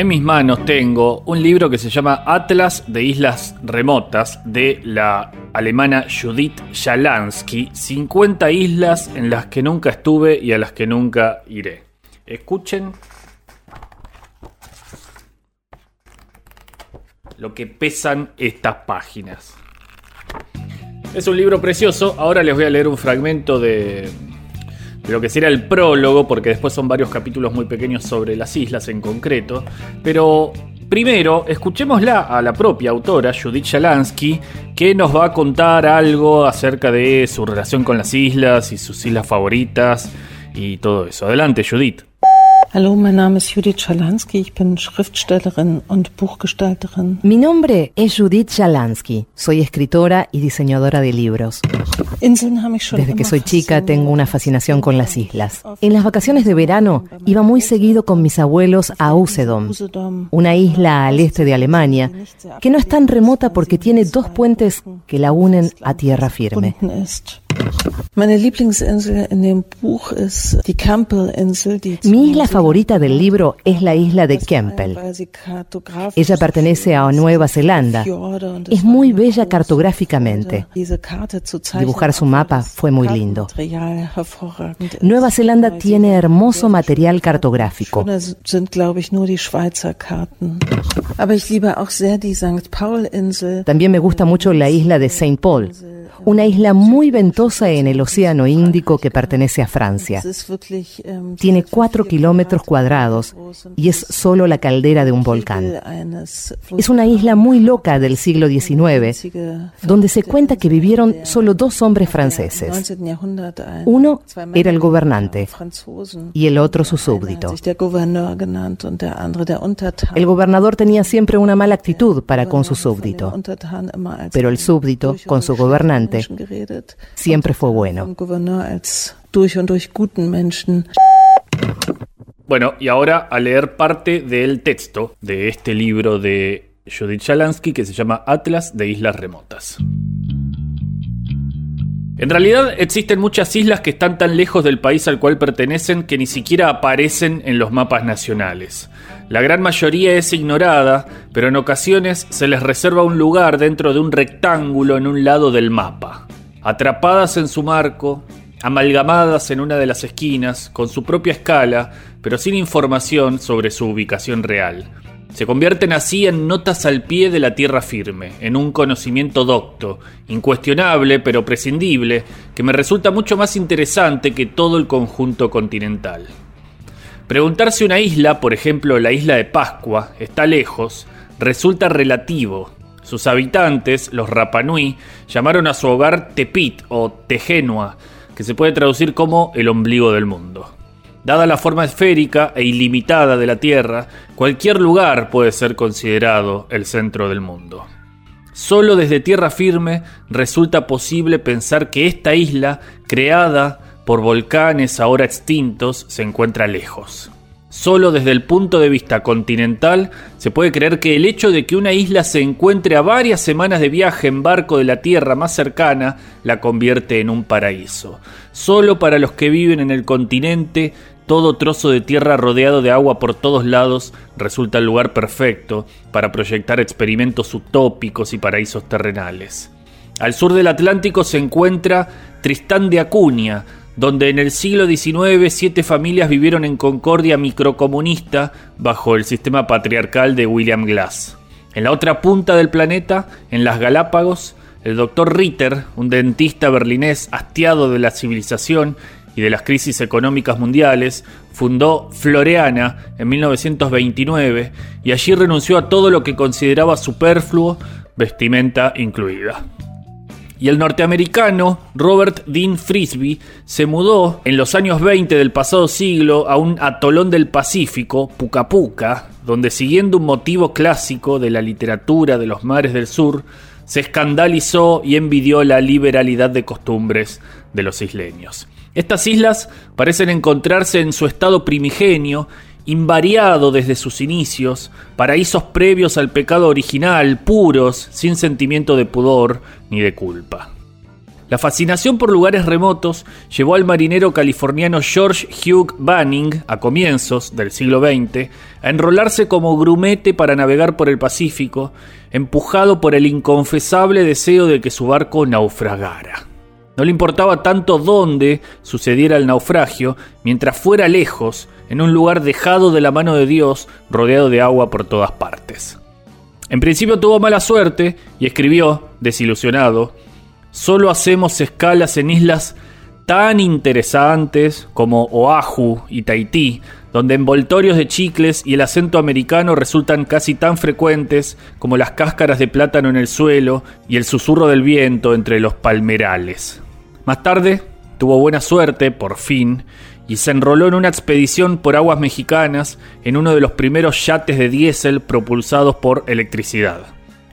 En mis manos tengo un libro que se llama Atlas de Islas Remotas de la alemana Judith Jalansky, 50 islas en las que nunca estuve y a las que nunca iré. Escuchen lo que pesan estas páginas. Es un libro precioso, ahora les voy a leer un fragmento de, de lo que será el prólogo, porque después son varios capítulos muy pequeños sobre las islas en concreto. Pero primero, escuchémosla a la propia autora, Judith Shalansky, que nos va a contar algo acerca de su relación con las islas y sus islas favoritas y todo eso. Adelante, Judith. Hallo, mein Name ist Judith Schalansky, ich bin Schriftstellerin und Buchgestalterin. Mi nombre es Judith Schalansky, soy escritora y diseñadora de libros. Desde que soy chica tengo una fascinación con las islas. En las vacaciones de verano iba muy seguido con mis abuelos a Usedom, Usedom, una isla al este de Alemania, que no es tan remota porque tiene dos puentes que la unen a tierra firme. Unten ist. Meine Lieblingsinsel in dem Buch ist die Campbell-Insel. die zu Mi isla favorita del libro es la isla de Campbell. Ella pertenece a Nueva Zelanda. Es muy bella cartográficamente. Dibujar su mapa fue muy lindo. Nueva Zelanda tiene hermoso material cartográfico. St. También me gusta mucho la isla de Saint Paul, una isla muy ventosa en el Océano Índico que pertenece a Francia. Ähm, Tiene cuatro kilómetros cuadrados y es solo la caldera de un volcán. Es una isla muy loca del siglo XIX, donde se cuenta que vivieron solo dos hombres franceses. 19. Jahrhundert ein, Uno era el gobernante y el otro su súbdito. El gobernador tenía siempre una mala actitud para con su súbdito, pero el súbdito, con su gobernante, Siempre fue bueno. Bueno, y ahora a leer parte del texto de este libro de Judith Shalansky que se llama Atlas de Islas Remotas. En realidad existen muchas islas que están tan lejos del país al cual pertenecen que ni siquiera aparecen en los mapas nacionales. La gran mayoría es ignorada, pero en ocasiones se les reserva un lugar dentro de un rectángulo en un lado del mapa. Atrapadas en su marco, amalgamadas en una de las esquinas, con su propia escala, pero sin información sobre su ubicación real. Se convierten así en notas al pie de la tierra firme, en un conocimiento docto, incuestionable pero prescindible, que me resulta mucho más interesante que todo el conjunto continental. Preguntar si una isla, por ejemplo la isla de Pascua, está lejos, resulta relativo. Sus habitantes, los Rapanui, llamaron a su hogar Tepit o Tegenua, que se puede traducir como el ombligo del mundo. Dada la forma esférica e ilimitada de la Tierra, cualquier lugar puede ser considerado el centro del mundo. Solo desde tierra firme resulta posible pensar que esta isla, creada por volcanes ahora extintos, se encuentra lejos. Solo desde el punto de vista continental se puede creer que el hecho de que una isla se encuentre a varias semanas de viaje en barco de la tierra más cercana la convierte en un paraíso. Solo para los que viven en el continente, todo trozo de tierra rodeado de agua por todos lados resulta el lugar perfecto para proyectar experimentos utópicos y paraísos terrenales. Al sur del Atlántico se encuentra Tristán de Acuña, donde en el siglo XIX siete familias vivieron en concordia microcomunista bajo el sistema patriarcal de William Glass. En la otra punta del planeta, en las Galápagos, el doctor Ritter, un dentista berlinés hastiado de la civilización y de las crisis económicas mundiales, fundó Floreana en 1929 y allí renunció a todo lo que consideraba superfluo, vestimenta incluida. Y el norteamericano Robert Dean Frisbee se mudó en los años 20 del pasado siglo a un atolón del Pacífico, Puka Puka, donde siguiendo un motivo clásico de la literatura de los mares del sur, se escandalizó y envidió la liberalidad de costumbres de los isleños. Estas islas parecen encontrarse en su estado primigenio, invariado desde sus inicios, paraísos previos al pecado original, puros, sin sentimiento de pudor ni de culpa. La fascinación por lugares remotos llevó al marinero californiano George Hugh Banning, a comienzos del siglo XX, a enrolarse como grumete para navegar por el Pacífico, empujado por el inconfesable deseo de que su barco naufragara. No le importaba tanto dónde sucediera el naufragio, mientras fuera lejos, en un lugar dejado de la mano de Dios, rodeado de agua por todas partes. En principio tuvo mala suerte y escribió, desilusionado, solo hacemos escalas en islas tan interesantes como Oahu y Tahití, donde envoltorios de chicles y el acento americano resultan casi tan frecuentes como las cáscaras de plátano en el suelo y el susurro del viento entre los palmerales. Más tarde, tuvo buena suerte, por fin, y se enroló en una expedición por aguas mexicanas en uno de los primeros yates de diésel propulsados por electricidad.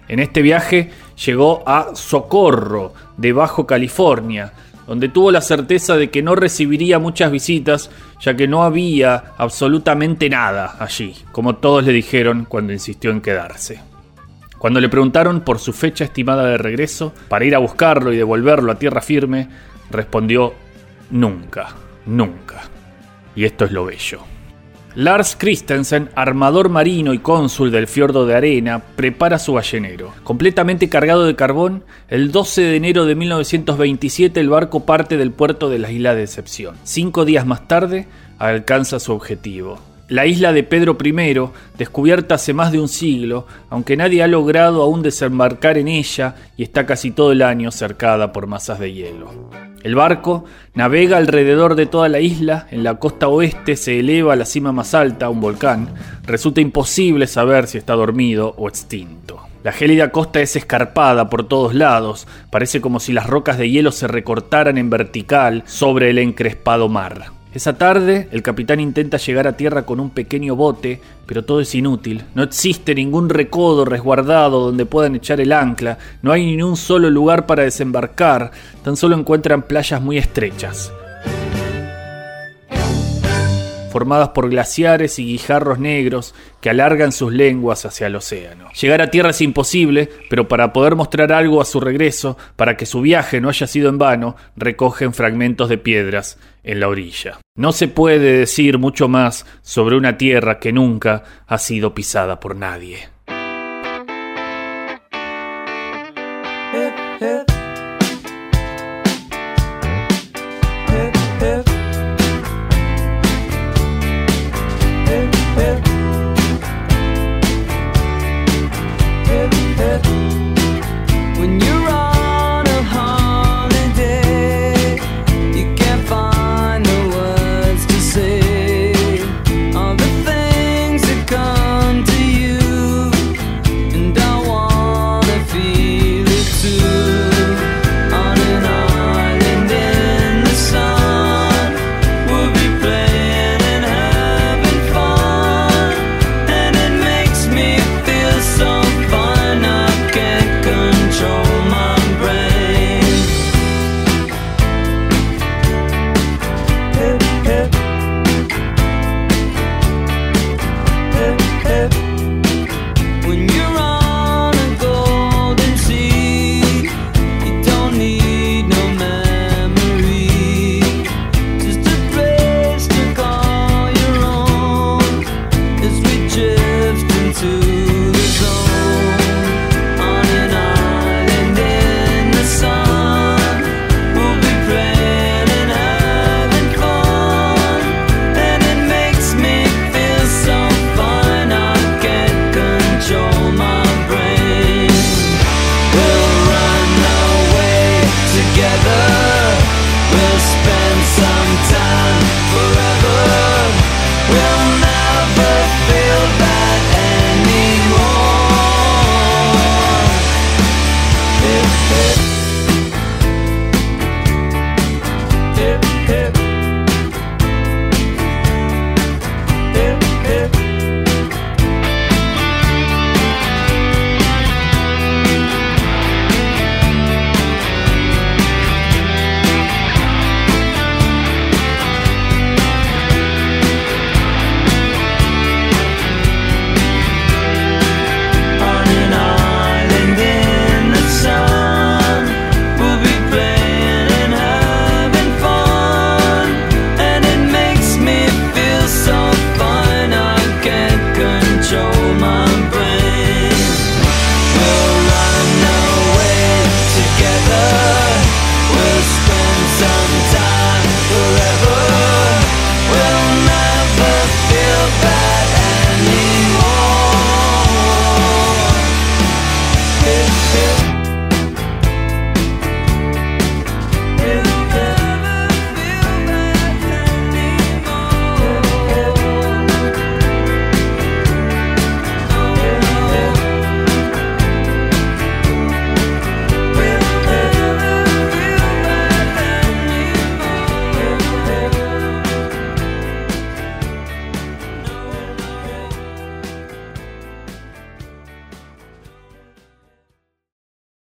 En este viaje llegó a Socorro, de Bajo California, donde tuvo la certeza de que no recibiría muchas visitas, ya que no había absolutamente nada allí, como todos le dijeron cuando insistió en quedarse. Cuando le preguntaron por su fecha estimada de regreso, para ir a buscarlo y devolverlo a tierra firme, respondió nunca, nunca. Y esto es lo bello. Lars Christensen, armador marino y cónsul del fiordo de arena, prepara su ballenero. Completamente cargado de carbón, el 12 de enero de 1927 el barco parte del puerto de la isla de Decepción. Cinco días más tarde, alcanza su objetivo. La isla de Pedro I, descubierta hace más de un siglo, aunque nadie ha logrado aún desembarcar en ella y está casi todo el año cercada por masas de hielo. El barco navega alrededor de toda la isla, en la costa oeste se eleva a la cima más alta, un volcán. Resulta imposible saber si está dormido o extinto. La gélida costa es escarpada por todos lados, parece como si las rocas de hielo se recortaran en vertical sobre el encrespado mar. Esa tarde, el capitán intenta llegar a tierra con un pequeño bote, pero todo es inútil. No existe ningún recodo resguardado donde puedan echar el ancla, no hay ni un solo lugar para desembarcar, tan solo encuentran playas muy estrechas formadas por glaciares y guijarros negros que alargan sus lenguas hacia el océano. Llegar a tierra es imposible, pero para poder mostrar algo a su regreso, para que su viaje no haya sido en vano, recogen fragmentos de piedras en la orilla. No se puede decir mucho más sobre una tierra que nunca ha sido pisada por nadie.